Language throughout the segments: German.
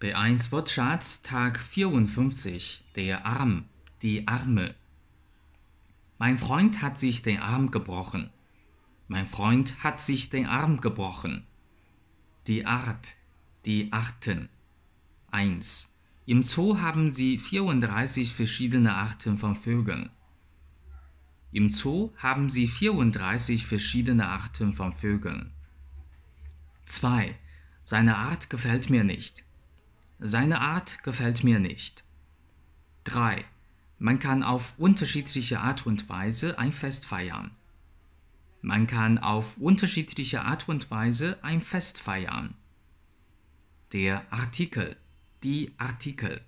B1 Wortschatz Tag 54 Der Arm, die Arme. Mein Freund hat sich den Arm gebrochen. Mein Freund hat sich den Arm gebrochen. Die Art, die Arten. 1. Im Zoo haben sie 34 verschiedene Arten von Vögeln. Im Zoo haben sie 34 verschiedene Arten von Vögeln. 2. Seine Art gefällt mir nicht. Seine Art gefällt mir nicht. 3. Man kann auf unterschiedliche Art und Weise ein Fest feiern. Man kann auf unterschiedliche Art und Weise ein Fest feiern. Der Artikel, die Artikel.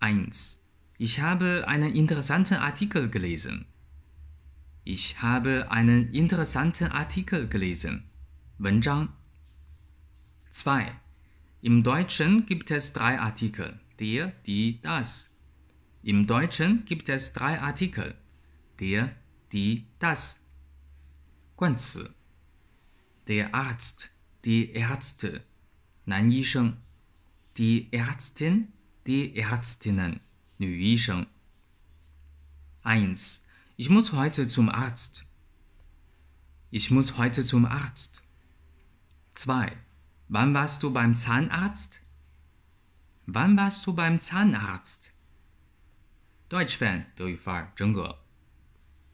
1. Ich habe einen interessanten Artikel gelesen. Ich habe einen interessanten Artikel gelesen. 文章 2. Im Deutschen gibt es drei Artikel. Der, die, das. Im Deutschen gibt es drei Artikel. Der, die, das. 冠词 Der Arzt, die Ärzte. 男医生 Die Ärztin, die Ärztinnen. 女医生 1. Ich muss heute zum Arzt. Ich muss heute zum Arzt. 2. Wann warst du beim Zahnarzt? Wann warst du beim Zahnarzt? Deutsch Fan 德语范儿真格。